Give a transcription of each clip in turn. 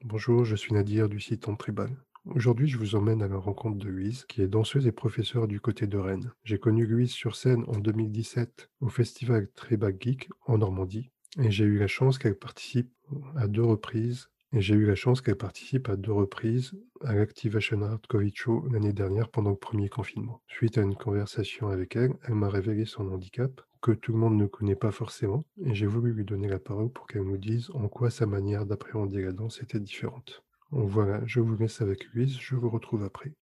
Bonjour, je suis Nadir du site En Tribal. Aujourd'hui, je vous emmène à la rencontre de Louise, qui est danseuse et professeure du côté de Rennes. J'ai connu Louise sur scène en 2017 au festival Tribal Geek en Normandie, et j'ai eu la chance qu'elle participe à deux reprises. Et j'ai eu la chance qu'elle participe à deux reprises à l'Activation Art Covid Show l'année dernière pendant le premier confinement. Suite à une conversation avec elle, elle m'a révélé son handicap, que tout le monde ne connaît pas forcément, et j'ai voulu lui donner la parole pour qu'elle nous dise en quoi sa manière d'appréhender la danse était différente. Voilà, je vous laisse avec Louise, je vous retrouve après.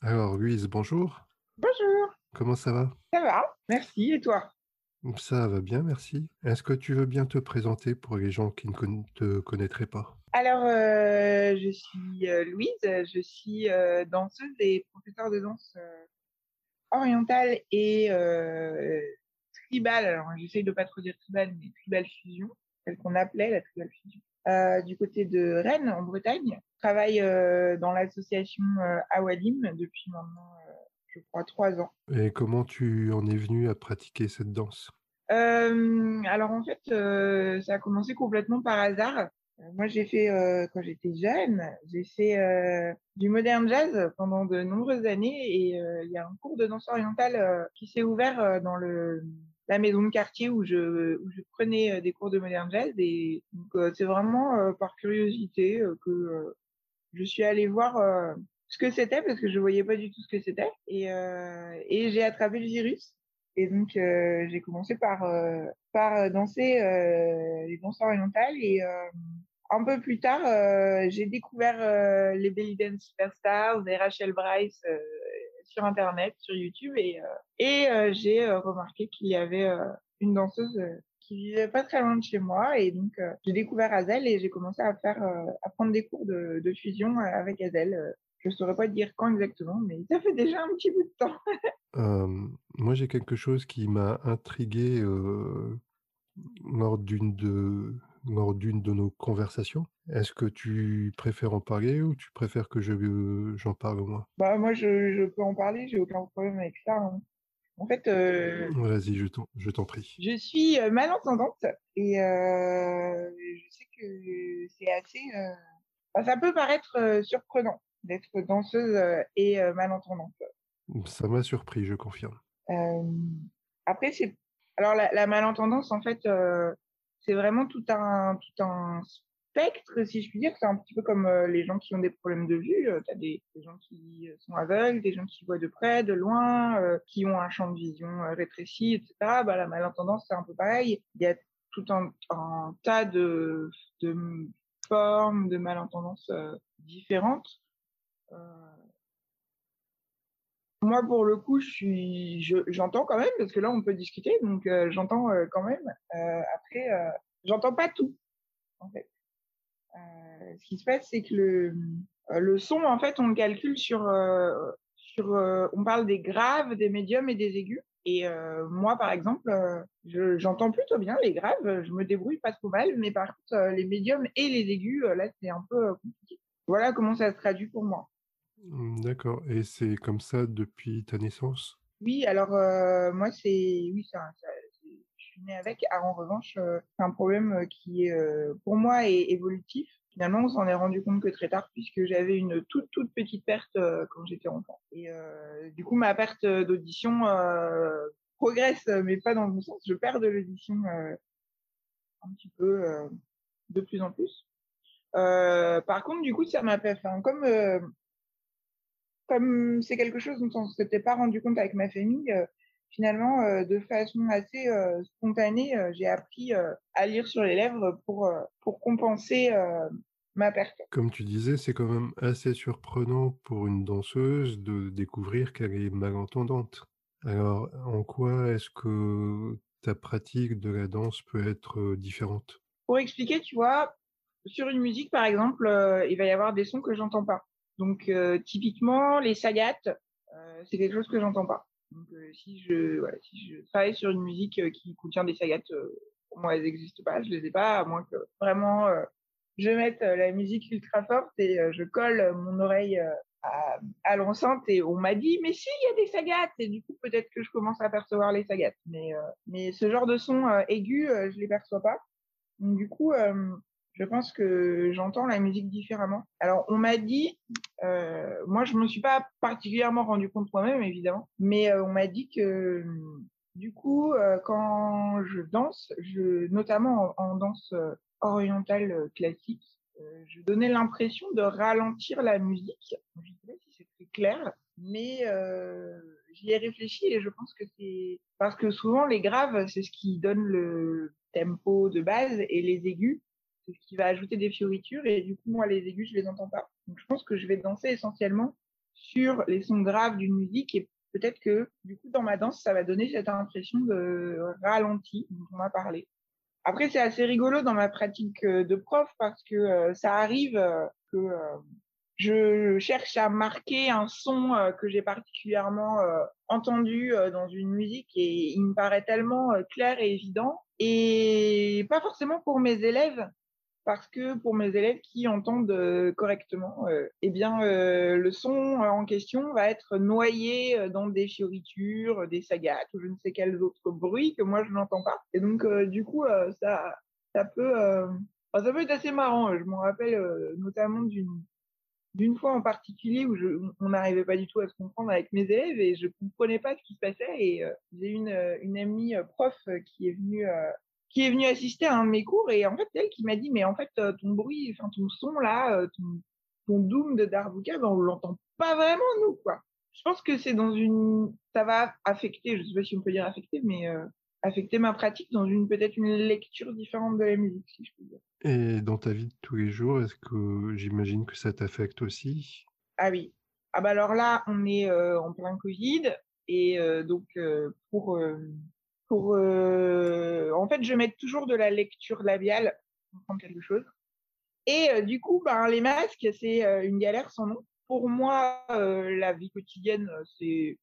Alors Louise, bonjour. Bonjour. Comment ça va? Ça va, merci. Et toi? Ça va bien, merci. Est-ce que tu veux bien te présenter pour les gens qui ne te connaîtraient pas? Alors, euh, je suis euh, Louise, je suis euh, danseuse et professeure de danse orientale et tribal. Alors, j'essaye de pas trop dire tribal, mais tribal fusion, celle qu'on appelait la tribal fusion. du côté de Rennes, en Bretagne. Je travaille dans l'association Awadim depuis maintenant je crois, trois ans. Et comment tu en es venu à pratiquer cette danse? Euh, Alors en fait, euh, ça a commencé complètement par hasard. Euh, moi, j'ai fait, quand j'étais jeune, j'ai fait du modern jazz pendant de nombreuses années et il y a un cours de danse orientale qui s'est ouvert dans le, la maison de quartier où je, où je prenais des cours de modern jazz et c'est vraiment par curiosité que je suis allée voir ce que c'était parce que je voyais pas du tout ce que c'était. Et, euh, et j'ai attrapé le virus. Et donc euh, j'ai commencé par euh, par danser euh, les danses orientales. Et euh, un peu plus tard j'ai découvert les Belly Dance Superstars et Rachel Bryce sur internet sur YouTube. Et et j'ai remarqué qu'il y avait une danseuse qui vivait pas très loin de chez moi. Et donc j'ai découvert Azel et j'ai commencé à faire à prendre des cours de, de fusion avec Azel je ne saurais pas dire quand exactement, mais ça fait déjà un petit bout de temps. Euh, moi, j'ai quelque chose qui m'a intrigué euh, lors d'une de lors d'une de nos conversations. Est-ce que tu préfères en parler ou tu préfères que je j'en parle moi Bah moi, je, je, peux en parler, j'ai aucun problème avec ça. Hein. En fait, euh, vas-y, je t'en prie. Je suis malentendante et je sais que c'est assez. ça peut paraître surprenant d'être danseuse euh, et euh, malentendante. Ça m'a surpris, je confirme. Euh, après, c'est alors la, la, malentendance, en fait, c'est vraiment tout un tout un spectre, si je puis dire. C'est un petit peu comme les gens qui ont des problèmes de vue. tu as des, des, gens qui sont aveugles, des gens qui voient de près, de loin, qui ont un champ de vision rétréci, etc. Bah, la malentendance, c'est un peu pareil. Il y a tout un, un tas de, de formes de malentendance différentes. Euh, moi, pour le coup, je suis, j'entends quand même parce que là, on peut discuter, donc euh, j'entends euh, quand même. après, j'entends pas tout, en fait. ce qui se passe, c'est que le, le son, en fait, on le calcule sur, sur, on parle des graves, des médiums et des aigus. Et moi, par exemple, j'entends plutôt bien les graves, je me débrouille pas trop mal, mais par contre, les médiums et les aigus, là, c'est un peu compliqué. Voilà comment ça se traduit pour moi. Mmh, d'accord et c'est comme ça depuis ta naissance? Oui, alors, moi, c'est oui, ça ça je suis née avec. Ah, en revanche, c'est un problème, qui pour moi, est évolutif. Finalement, on s'en est rendu compte que très tard puisque j'avais une toute, toute petite perte, quand j'étais enfant et du coup, ma perte, d'audition, progresse, mais pas dans le bon sens. Je perds de l'audition, un petit peu, de plus en plus. Par contre, du coup, ça m'a fait comme, comme c'est quelque chose dont on ne s'était pas rendu compte avec ma famille, euh, finalement, euh, de façon assez euh, spontanée, j'ai appris à lire sur les lèvres pour, pour compenser ma perte. Comme tu disais, c'est quand même assez surprenant pour une danseuse de découvrir qu'elle est malentendante. Alors, en quoi est-ce que ta pratique de la danse peut être différente? Pour expliquer, tu vois, sur une musique, par exemple, il va y avoir des sons que j'entends pas. Donc euh, typiquement les sagats, euh, c'est quelque chose que j'entends pas. Donc euh, si je travaille sur une musique qui contient des sagats, pour moi elles n'existent pas, je les ai pas à moins que vraiment je mette la musique ultra forte et je colle mon oreille à, l'enceinte et on m'a dit mais si il y a des sagates! Et du coup peut-être que je commence à percevoir les sagates. Mais mais ce genre de son aigu je les perçois pas. Donc du coup je pense que j'entends la musique différemment. Alors, on m'a dit, euh, moi, je me suis pas particulièrement rendu compte moi-même, évidemment, mais euh, on m'a dit que, du coup, euh, quand je danse, je, notamment en, danse orientale classique, je donnais l'impression de ralentir la musique. Je ne sais pas si c'est très clair, mais j'y ai réfléchi et je pense que c'est parce que souvent les graves, c'est ce qui donne le tempo de base et les aigus, qui va ajouter des fioritures et du coup moi les aigus je les entends pas. Donc je pense que je vais danser essentiellement sur les sons graves d'une musique et peut-être que du coup dans ma danse ça va donner cette impression de ralenti dont on m'a parlé. Après c'est assez rigolo dans ma pratique euh, de prof parce que euh, ça arrive euh, que je cherche à marquer un son que j'ai particulièrement entendu dans une musique et il me paraît tellement clair et évident et pas forcément pour mes élèves parce que pour mes élèves qui entendent euh, correctement, euh, eh bien, euh, le son en question va être noyé dans des fioritures, des sagates ou je ne sais quels autres bruits que moi je n'entends pas. Et donc, du coup, ça, ça peut, ça peut être assez marrant. Je me rappelle notamment d'une fois en particulier où on n'arrivait pas du tout à se comprendre avec mes élèves et je comprenais pas ce qui se passait et j'ai une, une amie prof qui est venue qui est venue assister à un de mes cours et en fait elle qui m'a dit mais en fait euh, ton bruit, enfin ton son là, euh, ton, ton doom de Darbuka, ben, on l'entend pas vraiment nous quoi. Je pense que c'est dans une, ça va affecter, je sais pas si on peut dire affecter, mais euh, affecter ma pratique dans une peut-être une lecture différente de la musique si je peux dire. Et dans ta vie de tous les jours, est-ce que j'imagine que ça t'affecte aussi? Ah oui. Ah bah alors là, on est en plein Covid et donc pour euh, en fait je mets toujours de la lecture labiale pour comprendre quelque chose. Et euh, du coup ben les masques c'est euh, une galère sans nom. Pour moi la vie quotidienne c'est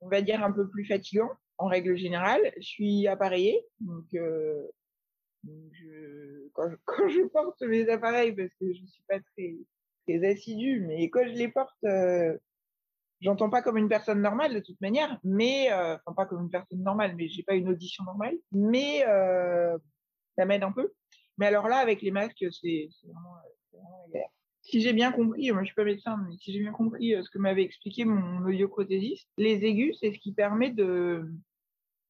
on va dire un peu plus fatigant en règle générale. Je suis appareillée donc, je, quand, je, quand, je, porte mes appareils parce que je suis pas très très assidue mais quand je les porte j'entends pas comme une personne normale de toute manière, mais euh, enfin pas comme une personne normale, mais j'ai pas une audition normale, mais euh, ça m'aide un peu. Mais alors là, avec les masques, c'est vraiment, vraiment galère. Si j'ai bien compris, moi je suis pas médecin, mais si j'ai bien compris euh, ce que m'avait expliqué mon audioprothésiste, les aigus, c'est ce qui permet de,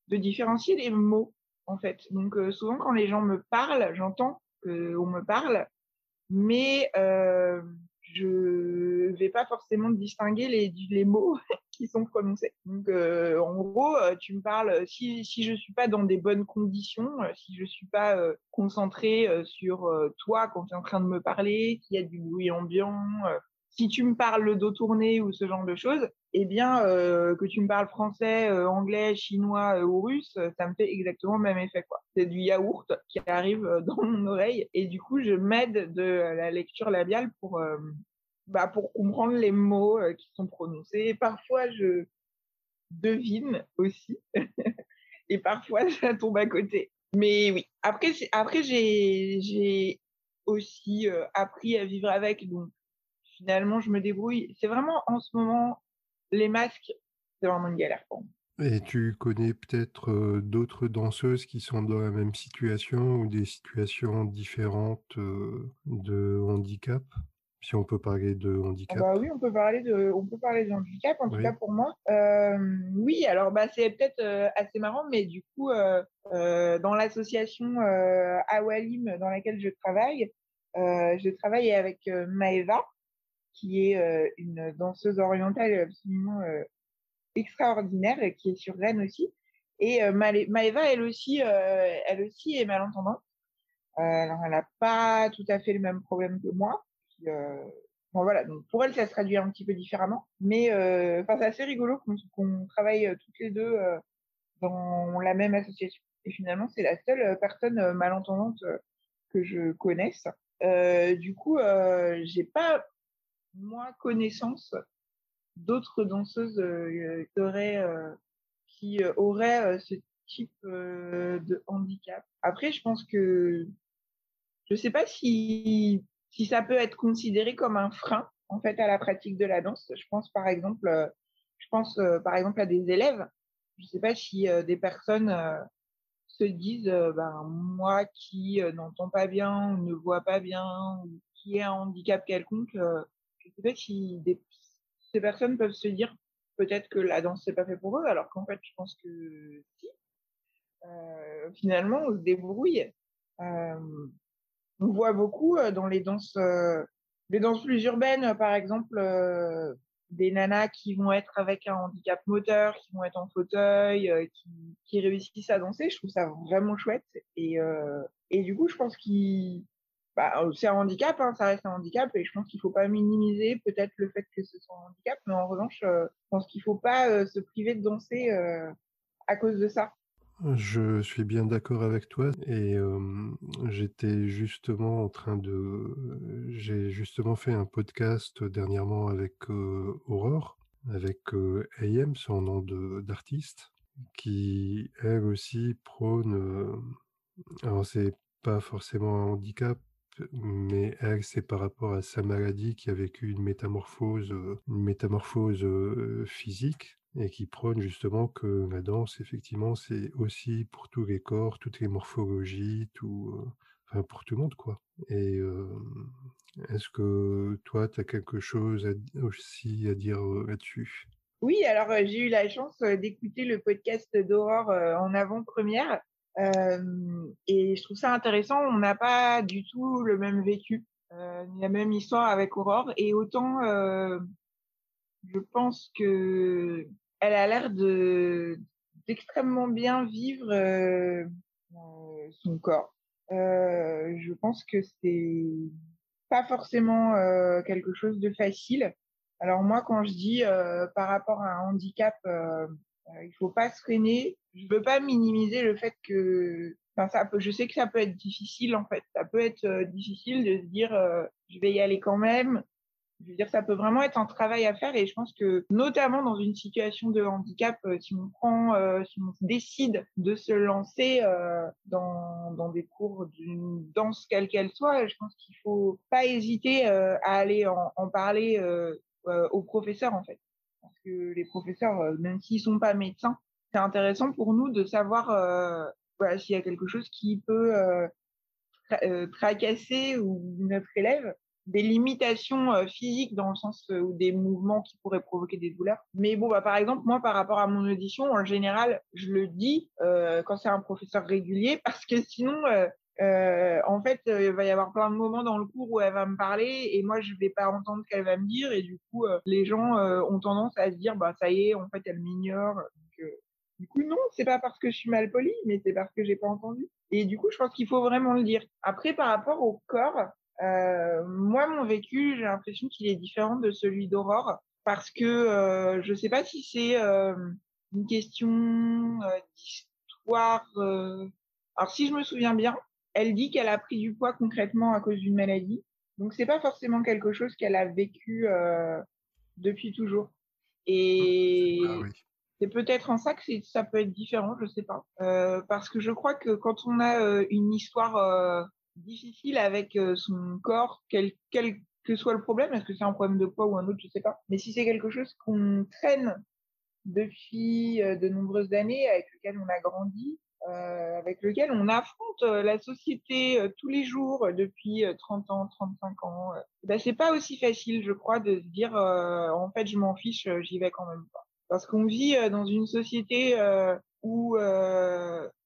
de différencier les mots, en fait. Donc euh, souvent quand les gens me parlent, j'entends qu'on me parle, mais euh, je vais pas forcément distinguer les, mots qui sont prononcés. Donc, euh, en gros, euh, tu me parles, si, si je suis pas dans des bonnes conditions, euh, si je suis pas euh, concentrée sur toi quand tu es en train de me parler, qu'il y a du bruit ambiant, si tu me parles le dos tourné ou ce genre de choses, eh bien, que tu me parles français, anglais, chinois ou russe, ça me fait exactement le même effet. C'est du yaourt qui arrive dans mon oreille et du coup, je m'aide de la lecture labiale pour bah, pour comprendre les mots euh, qui sont prononcés. parfois, je devine aussi. et parfois, ça tombe à côté. Mais oui, après, après j'ai aussi euh, appris à vivre avec. Donc, finalement, je me débrouille. C'est vraiment en ce moment, les masques, c'est vraiment une galère pour moi. Et tu connais peut-être euh, d'autres danseuses qui sont dans la même situation ou des situations différentes de handicap? Si on peut parler de ah handicap. bah oui, on peut parler de, on peut parler de handicap, en tout cas pour moi. Euh, oui, alors bah, c'est peut-être euh, assez marrant, mais du coup, euh, dans l'association Awalim dans laquelle je travaille, je travaille avec Maeva, qui est une danseuse orientale absolument extraordinaire, qui est sur Rennes aussi. Et Maeva, elle aussi, elle aussi est malentendante. alors, elle n'a pas tout à fait le même problème que moi. Euh, bon, voilà, donc pour elle, ça se traduit un petit peu différemment. Mais euh, c'est assez rigolo qu'on travaille euh, toutes les deux dans la même association. Et finalement, c'est la seule personne malentendante que je connaisse. du coup, j'ai pas moi connaissance d'autres danseuses qui auraient, qui auraient ce type de handicap. Après, je pense que je sais pas si si ça peut être considéré comme un frein en fait à la pratique de la danse. Je pense par exemple, je pense par exemple à des élèves. Je ne sais pas si des personnes se disent, ben moi qui n'entends pas bien, ne vois pas bien, qui ai un handicap quelconque, pas si ces personnes peuvent se dire peut-être que la danse c'est pas fait pour eux, alors qu'en fait je pense que si. finalement, on se débrouille. on voit beaucoup dans les danses les danses plus urbaines, par exemple, euh, des nanas qui vont être avec un handicap moteur, qui vont être en fauteuil, euh, qui, réussissent à danser, je trouve ça vraiment chouette. Et, euh, et du coup, je pense qu'il bah, c'est un handicap, hein, ça reste un handicap, et je pense qu'il ne faut pas minimiser peut-être le fait que ce soit un handicap, mais en revanche, je pense qu'il ne faut pas se priver de danser à cause de ça. Je suis bien d'accord avec toi et j'étais justement en train de j'ai justement fait un podcast dernièrement avec, Aurore, avec, AM, son nom d'artiste, qui elle aussi prône, alors c'est pas forcément un handicap, mais elle, c'est par rapport à sa maladie qui a vécu une métamorphose, physique et qui prône justement que la danse, effectivement, c'est aussi pour tous les corps, toutes les morphologies, tout, enfin pour tout le monde, quoi. Et est-ce que toi, tu as quelque chose aussi à dire là-dessus? Oui, alors j'ai eu la chance d'écouter le podcast d'Aurore en avant-première. Et je trouve ça intéressant. On n'a pas du tout le même vécu, la même histoire avec Aurore. Et autant, je pense que elle a l'air de d'extrêmement bien vivre son corps. Je pense que c'est pas forcément quelque chose de facile. Alors moi, quand je dis par rapport à un handicap, il faut pas se freiner. Je veux pas minimiser le fait que, enfin ça peut, je sais que ça peut être difficile en fait. Ça peut être difficile de se dire, je vais y aller quand même. Je veux dire, ça peut vraiment être un travail à faire et je pense que notamment dans une situation de handicap, euh, si on prend, euh, si on décide de se lancer euh, dans, dans des cours d'une danse quelle qu'elle soit, je pense qu'il faut pas hésiter à aller en, en parler aux professeurs en fait, que les professeurs, même s'ils sont pas médecins, c'est intéressant pour nous de savoir voilà, s'il y a quelque chose qui peut tracasser ou notre élève des limitations euh, physiques dans le sens euh, ou des mouvements qui pourraient provoquer des douleurs. Mais bon, bah, par exemple, moi, par rapport à mon audition, en général, je le dis euh, quand c'est un professeur régulier parce que sinon, en fait, il va y avoir plein de moments dans le cours où elle va me parler et moi, je vais pas entendre ce qu'elle va me dire et du coup, les gens ont tendance à se dire, bah ça y est, en fait, elle m'ignore. Du coup, non, c'est pas parce que je suis mal polie, mais c'est parce que j'ai pas entendu. Et du coup, je pense qu'il faut vraiment le dire. Après, par rapport au corps, euh, moi, mon vécu, j'ai l'impression qu'il est différent de celui d'Aurore parce que euh, je sais pas si c'est euh, une question d'histoire. Alors, si je me souviens bien, elle dit qu'elle a pris du poids concrètement à cause d'une maladie. Donc, c'est pas forcément quelque chose qu'elle a vécu depuis toujours. Et ah c'est peut-être en ça que ça peut être différent, je sais pas. parce que je crois que quand on a une histoire difficile avec euh, son corps, quel, quel que soit le problème, est-ce que c'est un problème de poids ou un autre, je sais pas. Mais si c'est quelque chose qu'on traîne depuis euh, de nombreuses années, avec lequel on a grandi, euh, avec lequel on affronte euh, la société tous les jours depuis 30 ans, 35 ans, ben c'est pas aussi facile, je crois, de se dire en fait je m'en fiche, j'y vais quand même pas. Parce qu'on vit dans une société où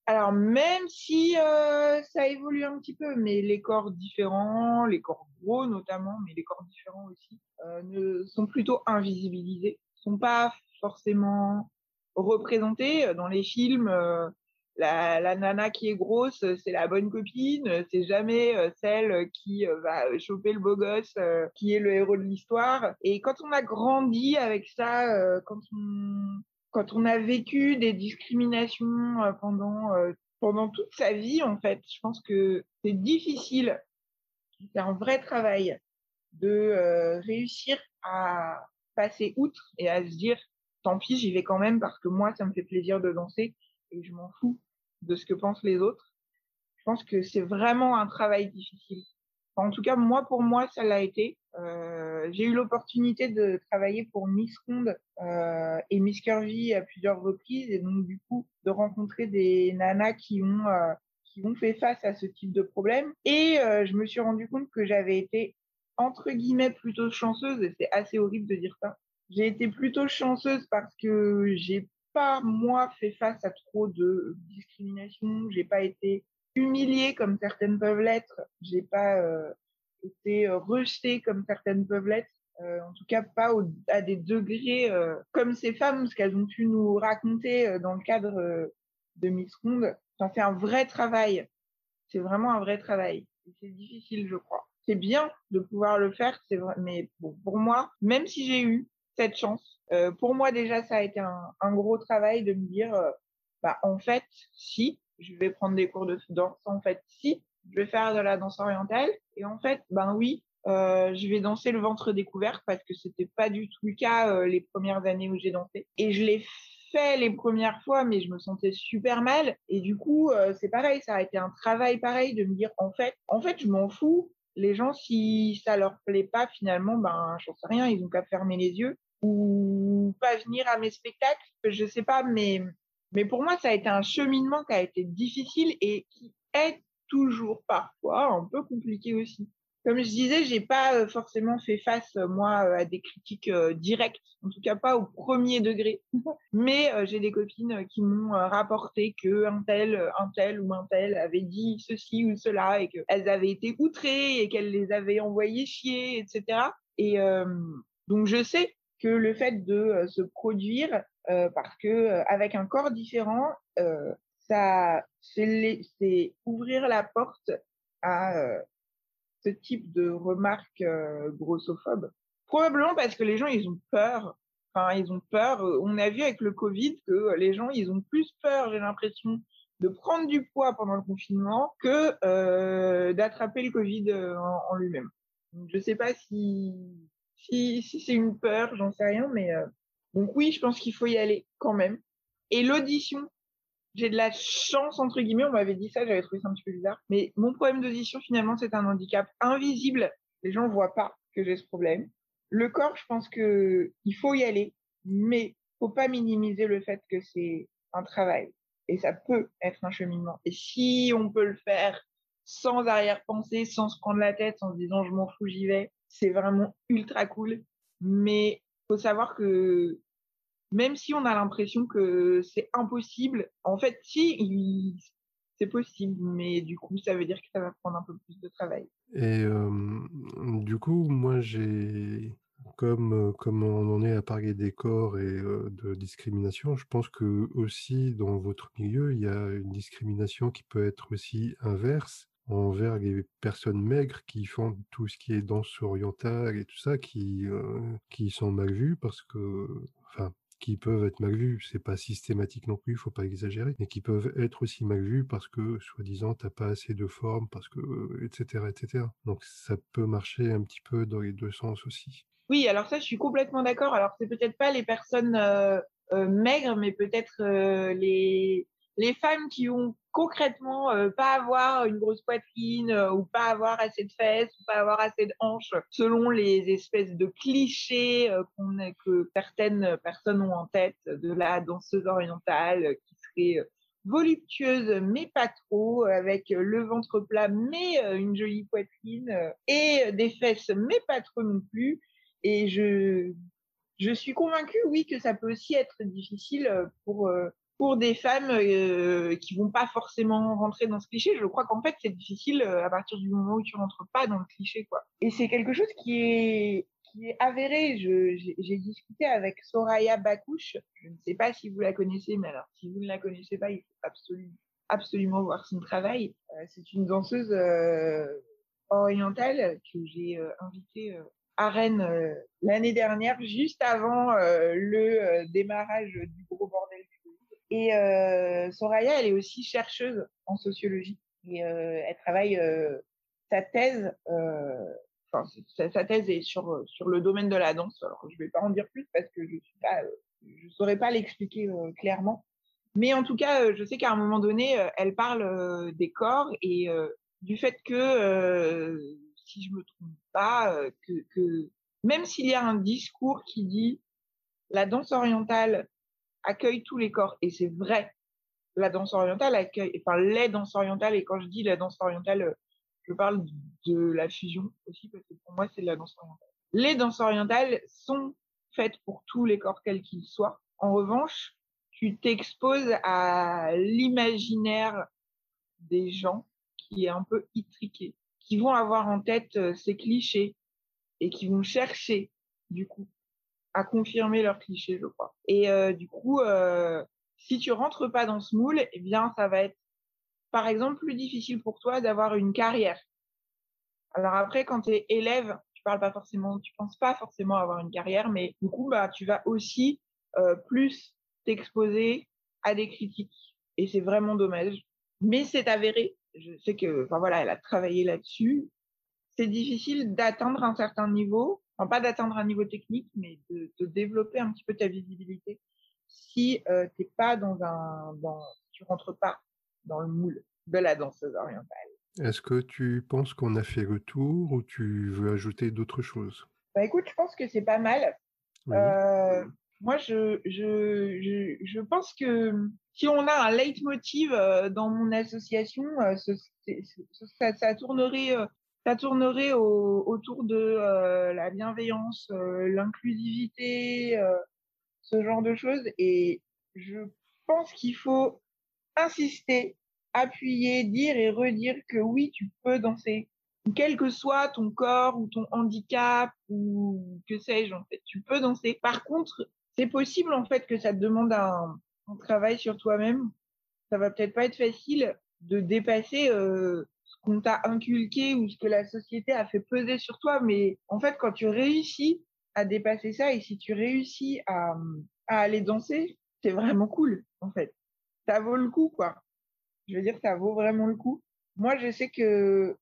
alors même si euh, ça évolue un petit peu, mais les corps différents, les corps gros notamment, mais les corps différents aussi, euh, ne sont plutôt invisibilisés, sont pas forcément représentés dans les films. Euh, la, nana qui est grosse, c'est la bonne copine, c'est jamais celle qui va choper le beau gosse, qui est le héros de l'histoire. Et quand on a grandi avec ça, quand on quand on a vécu des discriminations euh, pendant, euh, pendant toute sa vie, en fait, je pense que c'est difficile, c'est un vrai travail de euh, réussir à passer outre et à se dire, tant pis, j'y vais quand même parce que moi, ça me fait plaisir de danser et je m'en fous de ce que pensent les autres. Je pense que c'est vraiment un travail difficile. en tout cas, moi, pour moi, ça l'a été. Euh, j'ai eu l'opportunité de travailler pour Miss Ronde euh, et Miss Curvy à plusieurs reprises et donc du coup de rencontrer des nanas qui ont euh, qui ont fait face à ce type de problème et je me suis rendu compte que j'avais été entre guillemets plutôt chanceuse et c'est assez horrible de dire ça. J'ai été plutôt chanceuse parce que j'ai pas moi fait face à trop de discrimination, j'ai pas été humiliée comme certaines peuvent l'être, j'ai pas euh, été euh, rejetée comme certaines peuvent l'être. Euh, en tout cas, pas à des degrés comme ces femmes, ce qu'elles ont pu nous raconter dans le cadre de Miss Ronde. Ça fait un vrai travail. C'est vraiment un vrai travail. C'est difficile, je crois. C'est bien de pouvoir le faire, c'est vrai. Mais bon, pour moi, même si j'ai eu cette chance, euh, pour moi déjà, ça a été un, gros travail de me dire, bah en fait, si, je vais prendre des cours de danse. En fait, si, je vais faire de la danse orientale. Et en fait, ben oui, euh, je vais danser le ventre découvert parce que c'était pas du tout le cas euh, les premières années où j'ai dansé. Et je l'ai fait les premières fois, mais je me sentais super mal. Et du coup, euh, c'est pareil, ça a été un travail pareil de me dire, en fait, en fait, je m'en fous. Les gens, si ça leur plaît pas, finalement, ben, j'en sais rien, ils ont qu'à fermer les yeux ou pas venir à mes spectacles. Je sais pas, mais mais pour moi, ça a été un cheminement qui a été difficile et qui est toujours parfois un peu compliqué aussi. Comme je disais, j'ai pas forcément fait face, moi, à des critiques directes, en tout cas pas au premier degré. Mais j'ai des copines qui m'ont rapporté que un tel, ou un tel avait dit ceci ou cela et qu'elles avaient été outrées et qu'elles les avaient envoyées chier, etc. Et euh, donc je sais que le fait de se produire euh, parce que euh, avec un corps différent, euh, ça c'est ouvrir la porte à euh, ce type de remarques grossophobes. Probablement parce que les gens ils ont peur. Enfin, ils ont peur. On a vu avec le Covid que les gens ils ont plus peur, j'ai l'impression, de prendre du poids pendant le confinement que euh, d'attraper le Covid en, en lui-même. Je sais pas si si, c'est une peur, j'en sais rien, mais euh, donc oui, je pense qu'il faut y aller quand même. Et l'audition, j'ai de la chance, entre guillemets, on m'avait dit ça, j'avais trouvé ça un petit peu bizarre. Mais mon problème d'audition, finalement, c'est un handicap invisible. Les gens voient pas que j'ai ce problème. Le corps, je pense que il faut y aller, mais faut pas minimiser le fait que c'est un travail. Et ça peut être un cheminement. Et si on peut le faire sans arrière-pensée, sans se prendre la tête, en se disant je m'en fous, j'y vais, c'est vraiment ultra cool. Mais faut savoir que même si on a l'impression que c'est impossible, en fait, si, c'est possible, mais du coup, ça veut dire que ça va prendre un peu plus de travail. Et euh, du coup, moi, j'ai, comme, comme on en est à parler des corps et euh, de discrimination, je pense que aussi dans votre milieu, il y a une discrimination qui peut être aussi inverse envers les personnes maigres qui font tout ce qui est danse orientale et tout ça, qui, euh, qui sont mal vues parce que, enfin, qui peuvent être mal vus, c'est pas systématique non plus, il faut pas exagérer, mais qui peuvent être aussi mal vus parce que, soi-disant, t'as pas assez de forme, parce que, etc., etc. Donc ça peut marcher un petit peu dans les deux sens aussi. Oui, alors ça, je suis complètement d'accord. Alors c'est peut-être pas les personnes euh, euh, maigres, mais peut-être euh, les les femmes qui ont concrètement euh, pas avoir une grosse poitrine euh, ou pas avoir assez de fesses ou pas avoir assez de hanches selon les espèces de clichés euh, que certaines personnes ont en tête de la danseuse orientale qui serait voluptueuse mais pas trop avec le ventre plat mais une jolie poitrine et des fesses mais pas trop non plus. Et je je suis convaincue oui que ça peut aussi être difficile pour pour des femmes euh, qui vont pas forcément rentrer dans ce cliché. Je crois qu'en fait, c'est difficile euh, à partir du moment où tu rentres pas dans le cliché, quoi. Et c'est quelque chose qui est qui est avéré. J'ai discuté avec Soraya Bakouche. Je ne sais pas si vous la connaissez, mais alors si vous ne la connaissez pas, il faut absolument absolument voir son travail. Euh, c'est une danseuse euh, orientale que j'ai euh, invitée à Rennes l'année dernière, juste avant le démarrage du gros bordel et euh, Soraya, elle est aussi chercheuse en sociologie et euh, elle travaille euh, sa thèse. Enfin, sa, thèse est sur sur le domaine de la danse. Alors je vais pas en dire plus parce que je suis pas, je saurais pas l'expliquer clairement. Mais en tout cas, je sais qu'à un moment donné, elle parle des corps et du fait que si je me trompe pas, que même s'il y a un discours qui dit la danse orientale accueille tous les corps, et c'est vrai, la danse orientale accueille, enfin les danses orientales, et quand je dis la danse orientale, je parle de la fusion aussi, parce que pour moi, c'est de la danse orientale. Les danses orientales sont faites pour tous les corps, quels qu'ils soient. En revanche, tu t'exposes à l'imaginaire des gens qui est un peu étriqué, qui vont avoir en tête euh, ces clichés et qui vont chercher, du coup, à confirmer leurs clichés, je crois. Et euh, du coup, euh, si tu rentres pas dans ce moule, eh bien, ça va être, par exemple, plus difficile pour toi d'avoir une carrière. Alors après, quand tu es élève, tu parles pas forcément, tu penses pas forcément avoir une carrière, mais du coup, bah, tu vas aussi plus t'exposer à des critiques. Et c'est vraiment dommage. Mais c'est avéré. Je sais que, enfin voilà, elle a travaillé là-dessus. C'est difficile d'atteindre un certain niveau, enfin pas d'atteindre un niveau technique, mais de, de, développer un petit peu ta visibilité si euh, t'es pas dans un, dans, tu rentres pas dans le moule de la danseuse orientale. Est-ce que tu penses qu'on a fait le tour ou tu veux ajouter d'autres choses? Bah écoute, je pense que c'est pas mal. Euh, moi, je, je, je, je, pense que si on a un leitmotiv euh, dans mon association, euh, ça, ça, tournerait, ça tournerait autour de la bienveillance, l'inclusivité, ce genre de choses. Et je pense qu'il faut insister, appuyer, dire et redire que oui, tu peux danser. Quel que soit ton corps ou ton handicap ou que sais-je, en fait, tu peux danser. Par contre, c'est possible en fait que ça te demande un, travail sur toi-même. Ça va peut-être pas être facile de dépasser euh, ce qu'on t'a inculqué ou ce que la société a fait peser sur toi, mais en fait quand tu réussis à dépasser ça et si tu réussis à, aller danser, c'est vraiment cool en fait. Ça vaut le coup quoi. Je veux dire ça vaut vraiment le coup. Moi je sais que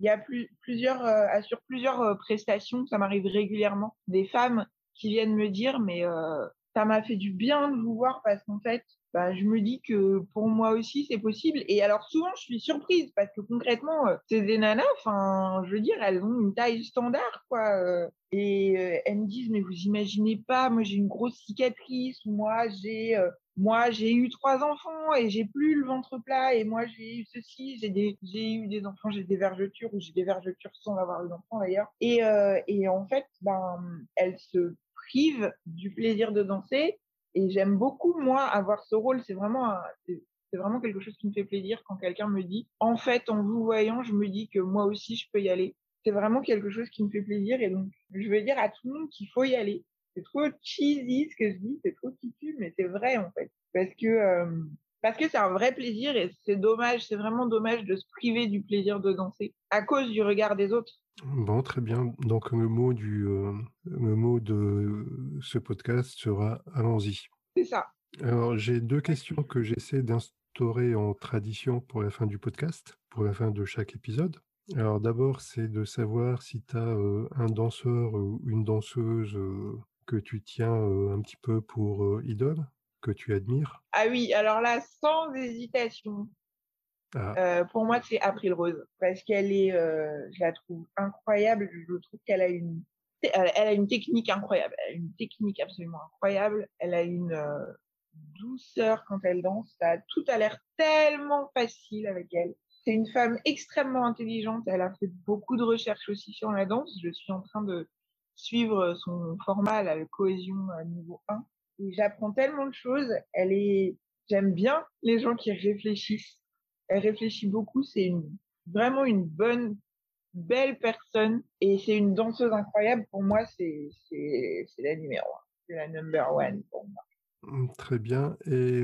il y a plus, plusieurs euh, sur plusieurs euh, prestations, ça m'arrive régulièrement, des femmes qui viennent me dire, mais euh, ça m'a fait du bien de vous voir parce qu'en fait, bah, je me dis que pour moi aussi, c'est possible. Et alors, souvent, je suis surprise parce que concrètement, euh, ces des nanas, enfin, je veux dire, elles ont une taille standard, quoi. Euh, et elles me disent, mais vous imaginez pas, moi, j'ai une grosse cicatrice, moi, j'ai moi, j'ai eu trois enfants et j'ai plus le ventre plat. Et moi, j'ai eu ceci, j'ai des, j'ai eu des enfants, j'ai des vergetures ou j'ai des vergetures sans avoir eu d'enfants d'ailleurs. Et, et en fait, ben, elles se du plaisir de danser. Et j'aime beaucoup, moi, avoir ce rôle. C'est vraiment, c'est vraiment quelque chose qui me fait plaisir quand quelqu'un me dit, en fait, en vous voyant, je me dis que moi aussi, je peux y aller. C'est vraiment quelque chose qui me fait plaisir. Et donc, je veux dire à tout le monde qu'il faut y aller. C'est trop cheesy ce que je dis, c'est trop tue mais c'est vrai, en fait. Parce que, euh, parce que c'est un vrai plaisir et c'est dommage, c'est vraiment dommage de se priver du plaisir de danser à cause du regard des autres. Bon, très bien. Donc le mot du, euh, le mot de ce podcast sera allons-y. C'est ça. Alors j'ai deux questions que j'essaie d'instaurer en tradition pour la fin du podcast, pour la fin de chaque épisode. Alors d'abord, c'est de savoir si tu as euh, un danseur ou une danseuse euh, que tu tiens un petit peu pour idole, que tu admires? Ah oui, alors là, sans hésitation, ah. Euh, pour moi, c'est April Rose parce qu'elle est, euh, je la trouve incroyable. Je trouve qu'elle a une, elle, a une technique incroyable. Elle a une technique absolument incroyable. Elle a une euh, douceur quand elle danse. Ça, tout a l'air tellement facile avec elle. C'est une femme extrêmement intelligente. Elle a fait beaucoup de recherches aussi sur la danse. Je suis en train de suivre son format, la cohésion à niveau 1. Et j'apprends tellement de choses. Elle est, j'aime bien les gens qui réfléchissent elle réfléchit beaucoup. C'est une, vraiment une bonne, belle personne et c'est une danseuse incroyable. Pour moi, c'est, c'est, c'est la numéro un. C'est la number one pour moi. Mmh, très bien. Et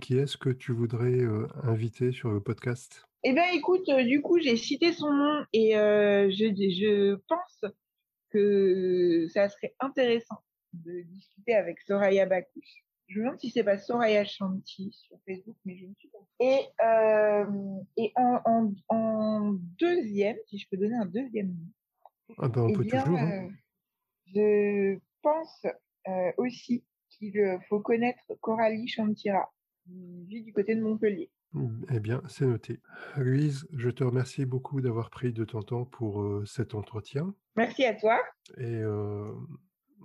qui est-ce que tu voudrais inviter sur le podcast? Eh bien, écoute, du coup, j'ai cité son nom et je, je pense que ça serait intéressant de discuter avec Soraya Bakouche. Je me demande si c'est pas Soraya Shanti sur Facebook, mais je ne suis pas. Et, euh, et en, en, en, deuxième, si je peux donner un deuxième nom. Ah ben on eh peut toujours. Hein. Euh, je pense euh, aussi qu'il faut connaître Coralie Chantira, qui vit du côté de Montpellier. Mmh, eh bien, c'est noté. Louise, je te remercie beaucoup d'avoir pris de ton temps pour, cet entretien Merci à toi. et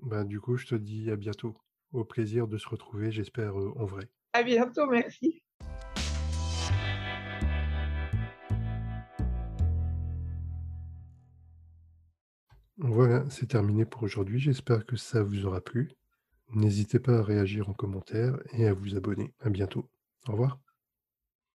bah, du coup, je te dis à bientôt. Au plaisir de se retrouver, j'espère, heu, en vrai. À bientôt, merci. Voilà, c'est terminé pour aujourd'hui. J'espère que ça vous aura plu. N'hésitez pas à réagir en commentaire et à vous abonner. À bientôt. Au revoir.